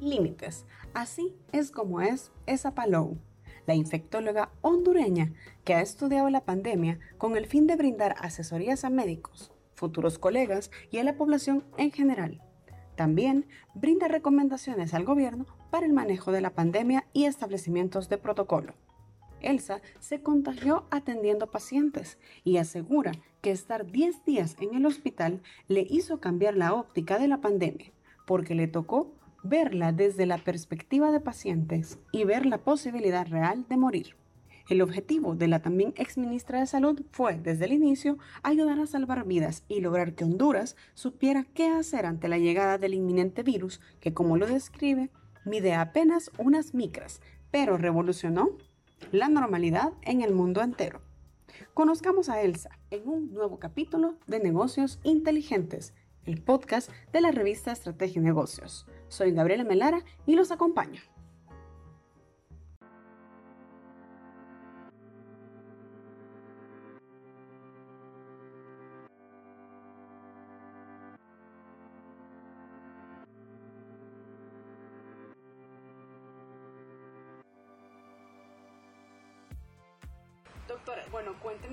límites. Así es como es esa Palou, la infectóloga hondureña que ha estudiado la pandemia con el fin de brindar asesorías a médicos, futuros colegas y a la población en general. También brinda recomendaciones al gobierno para el manejo de la pandemia y establecimientos de protocolo. Elsa se contagió atendiendo pacientes y asegura que estar 10 días en el hospital le hizo cambiar la óptica de la pandemia, porque le tocó verla desde la perspectiva de pacientes y ver la posibilidad real de morir. El objetivo de la también exministra de Salud fue, desde el inicio, ayudar a salvar vidas y lograr que Honduras supiera qué hacer ante la llegada del inminente virus que, como lo describe, mide apenas unas micras, pero revolucionó la normalidad en el mundo entero. Conozcamos a Elsa en un nuevo capítulo de Negocios Inteligentes, el podcast de la revista Estrategia y Negocios. Soy Gabriela Melara y los acompaño.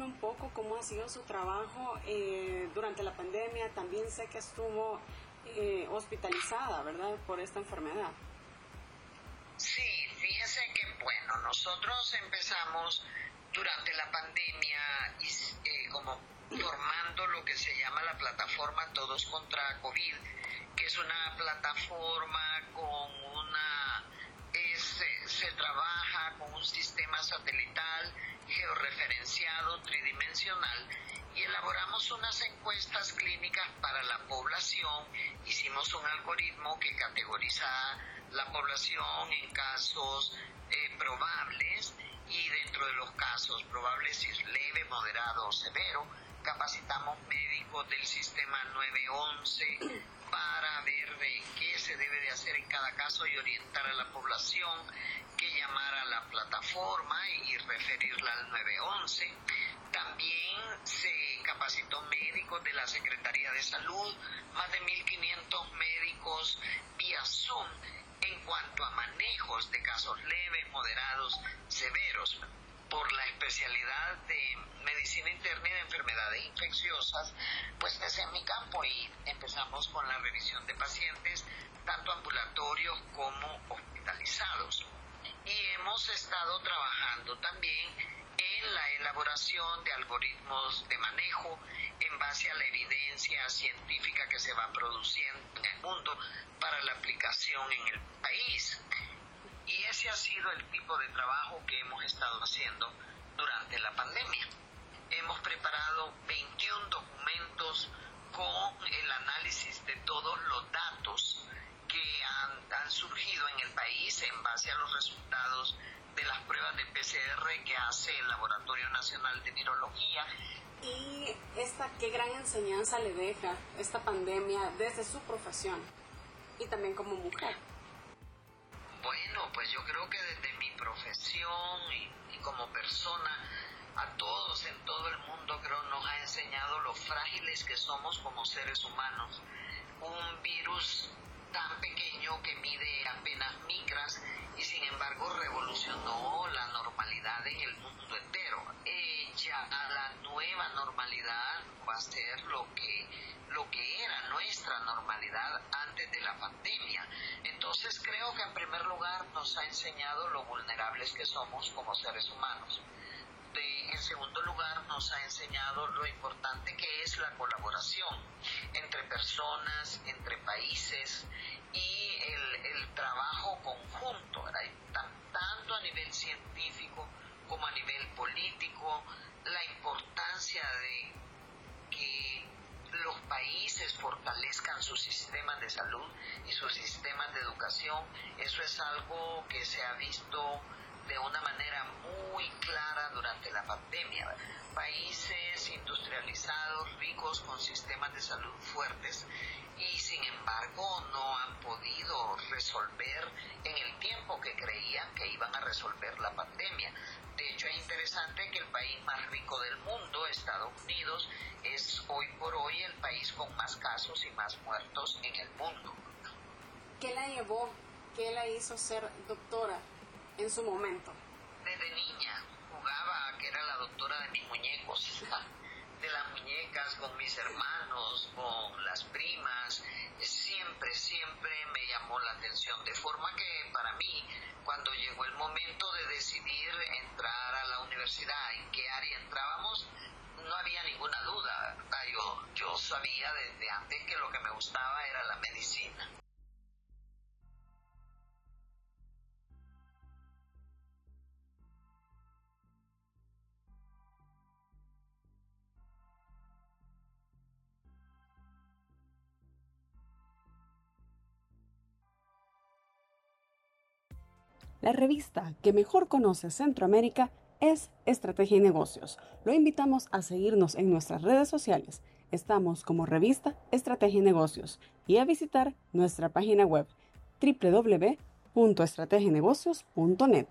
Un poco cómo ha sido su trabajo eh, durante la pandemia. También sé que estuvo eh, hospitalizada, ¿verdad?, por esta enfermedad. Sí, fíjese que, bueno, nosotros empezamos durante la pandemia eh, como formando lo que se llama la plataforma Todos contra COVID, que es una plataforma con una... georreferenciado tridimensional y elaboramos unas encuestas clínicas para la población. Hicimos un algoritmo que categoriza la población en casos eh, probables y dentro de los casos probables si es leve, moderado o severo, capacitamos médicos del sistema 911 para ver qué se debe de hacer en cada caso y orientar a la población que llamar a la plataforma y referirla al 911. También se capacitó médicos de la Secretaría de Salud, más de 1.500 médicos vía Zoom en cuanto a manejos de casos leves, moderados, severos por la especialidad de medicina interna y de enfermedades infecciosas, pues ese es mi campo y empezamos con la revisión de pacientes, tanto ambulatorios como hospitalizados y hemos estado trabajando también en la elaboración de algoritmos de manejo en base a la evidencia científica que se va produciendo en el mundo para la aplicación en el país. Y ese ha sido el tipo de trabajo que hemos estado haciendo durante la pandemia. Hemos preparado 21 documentos con el análisis de todos los datos que han, surgido en el país en base a los resultados de las pruebas de PCR que hace el Laboratorio Nacional de Virología. ¿Y esta qué gran enseñanza le deja esta pandemia desde su profesión y también como mujer? Pues yo creo que desde mi profesión y, y como persona a todos en todo el mundo creo nos ha enseñado lo frágiles que somos como seres humanos. Un virus tan pequeño que mide apenas micras y sin embargo revolucionó la normalidad en el mundo entero. Ella, la nueva normalidad va a ser lo que, lo que era nuestra normalidad antes de la pandemia. Entonces creo que en primer lugar nos ha enseñado lo vulnerables que somos como seres humanos. En segundo lugar, nos ha enseñado lo importante que es la colaboración entre personas, entre países y el, trabajo conjunto, tanto a nivel científico como a nivel político, la importancia de que los países fortalezcan sus sistemas de salud y sus sistemas de educación. Eso es algo que se ha visto de una manera muy clara durante la pandemia. Países industrializados, ricos, con sistemas de salud fuertes y sin embargo no han podido resolver en el tiempo que creían que iban a resolver la pandemia. De hecho, es interesante que el país más rico del mundo, Estados Unidos, es hoy por hoy el país con más casos y más muertos en el mundo. ¿Qué la llevó ¿Qué la hizo ser doctora en su momento? Desde niña jugaba que era la doctora de mis muñecos, de las muñecas con mis hermanos, con las primas. Siempre, siempre me llamó la atención. De forma que para mí, cuando llegó el momento de decidir entrar a la universidad, en qué área entrábamos, no había ninguna duda. Yo, yo sabía desde antes que lo que me gustaba era la medicina. La revista que mejor conoce Centroamérica es Estrategia y Negocios. Lo invitamos a seguirnos en nuestras redes sociales. Estamos como revista Estrategia y Negocios y a visitar nuestra página web www.estrategienegocios.net.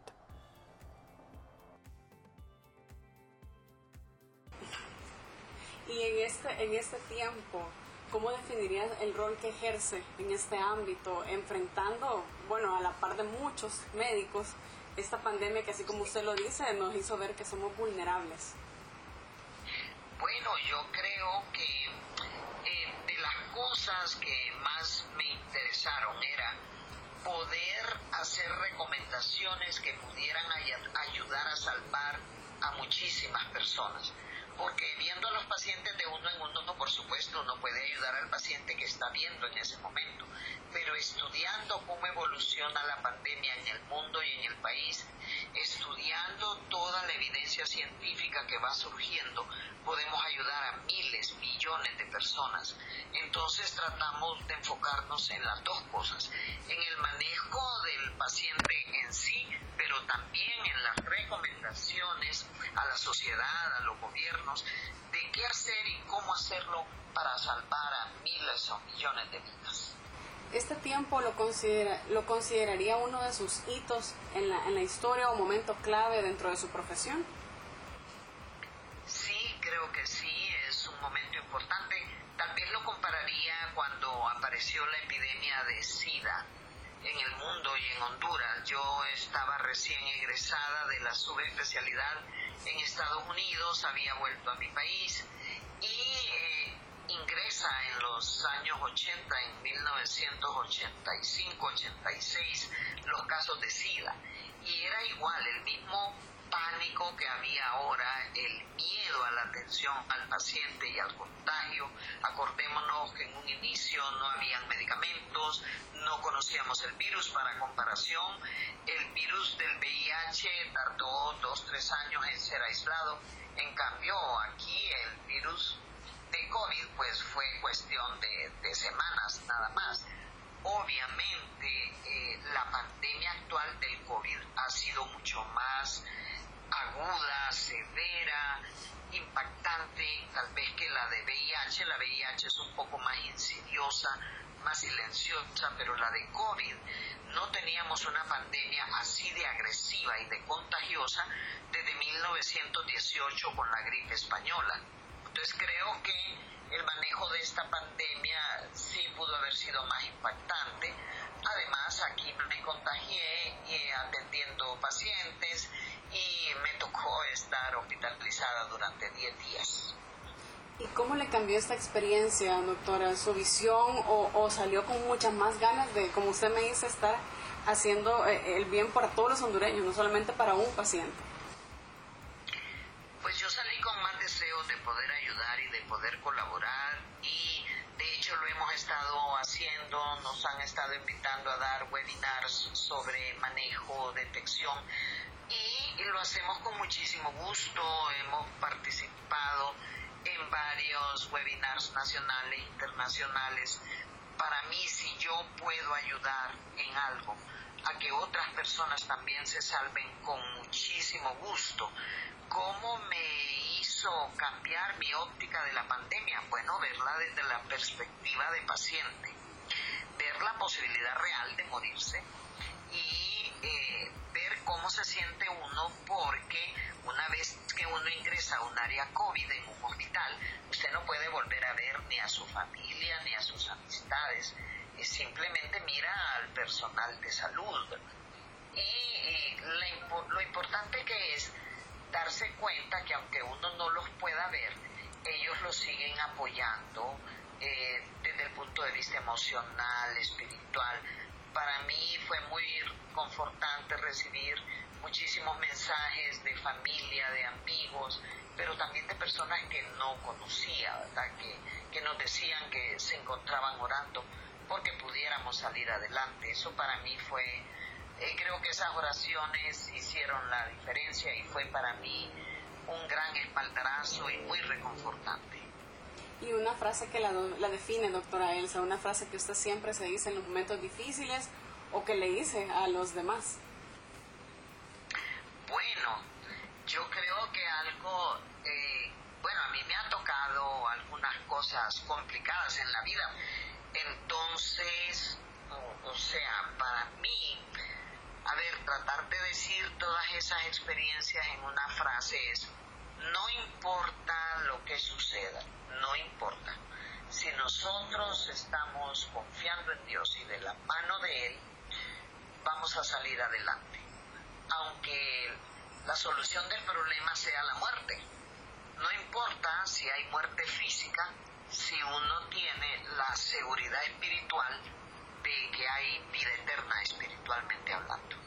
Y en este, en este tiempo, ¿cómo definirías el rol que ejerce en este ámbito, enfrentando, bueno, a la par de muchos médicos, esta pandemia que así como usted lo dice nos hizo ver que somos vulnerables? Bueno, yo creo que eh, de las cosas que más me interesaron era poder hacer recomendaciones que pudieran ayudar a salvar a muchísimas personas. Porque viendo a los pacientes de uno en uno, por supuesto, uno puede ayudar al paciente que está viendo en ese momento pero estudiando cómo evoluciona la pandemia en el mundo y en el país, estudiando toda la evidencia científica que va surgiendo, podemos ayudar a miles, millones de personas. Entonces tratamos de enfocarnos en las dos cosas, en el manejo del paciente en sí, pero también en las recomendaciones a la sociedad, a los gobiernos, de qué hacer y cómo hacerlo para salvar a miles o millones de vidas este tiempo lo, considera, lo consideraría uno de sus hitos en la, en la historia o momento clave dentro de su profesión? Sí, creo que sí, es un momento importante. También lo compararía cuando apareció la epidemia de SIDA en el mundo y en Honduras. Yo estaba recién egresada de la subespecialidad en Estados Unidos, había vuelto a mi país y eh, ingresa en los años 80, en 1985-86, los casos de SIDA. Y era igual, el mismo pánico que había ahora, el miedo a la atención al paciente y al contagio. Acordémonos que en un inicio no habían medicamentos, no conocíamos el virus para comparación. El virus del VIH tardó dos, tres años en ser aislado. En cambio, aquí el virus de COVID pues fue cuestión de, semanas nada más. Obviamente eh, la pandemia actual del COVID ha sido mucho más aguda, severa, impactante, tal vez que la de VIH. La VIH es un poco más insidiosa, más silenciosa, pero la de COVID no teníamos una pandemia así de agresiva y de contagiosa desde 1918 con la gripe española. Entonces creo que el manejo de esta pandemia sí pudo haber sido más impactante. Además, aquí me contagié eh, atendiendo pacientes y me tocó estar hospitalizada durante 10 días. ¿Y cómo le cambió esta experiencia, doctora? ¿Su visión o, salió con muchas más ganas de, como usted me dice, estar haciendo eh, el bien para todos los hondureños, no solamente para un paciente? Pues yo salí con más deseos de poder ayudar y de poder colaborar y de hecho lo hemos estado haciendo, nos han estado invitando a dar webinars sobre manejo, detección y lo hacemos con muchísimo gusto, hemos participado en varios webinars nacionales e internacionales. Para mí, si yo puedo ayudar en algo a que otras personas también se salven con muchísimo gusto, ¿Cómo me hizo cambiar mi óptica de la pandemia? Bueno, verla desde la perspectiva de paciente, ver la posibilidad real de morirse y eh, cómo se siente uno porque una vez que uno ingresa a un área COVID en un hospital, usted no puede volver a ver ni a su familia ni a sus amistades. simplemente mira al personal de salud. Y, lo importante que es darse cuenta que aunque uno no los pueda ver, ellos lo siguen apoyando eh, desde el punto de vista emocional, espiritual. Para mí fue muy confortante recibir muchísimos mensajes de familia, de amigos, pero también de personas que no conocía. Que, que nos decían que se encontraban orando porque pudiéramos salir adelante. Eso para mí fue, eh, creo que esas oraciones hicieron la diferencia y fue para mí un gran espaldarazo y muy reconfortante. Y una frase que la, la define, doctora Elsa, una frase que usted siempre se dice en los momentos difíciles o que le dice a los demás. Bueno, yo creo que algo, eh, bueno, a mí me ha tocado algunas cosas complicadas en la vida entonces, o, sea, para mí, a ver, tratar de decir todas esas experiencias en una frase es, no importa suceda, no importa. Si nosotros estamos confiando en Dios y de la mano de Él, vamos a salir adelante. Aunque la solución del problema sea la muerte. No importa si hay muerte física, si uno tiene la seguridad espiritual de que hay vida eterna espiritualmente hablando.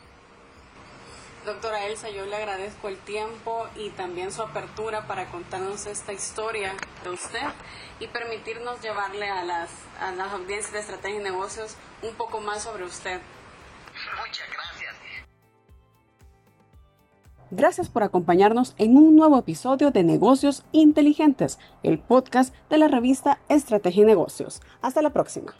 Doctora Elsa, yo le agradezco el tiempo y también su apertura para contarnos esta historia de usted y permitirnos llevarle a las, a las audiencias de estrategia y negocios un poco más sobre usted. Muchas gracias. Gracias por acompañarnos en un nuevo episodio de Negocios Inteligentes, el podcast de la revista Estrategia y Negocios. Hasta la próxima.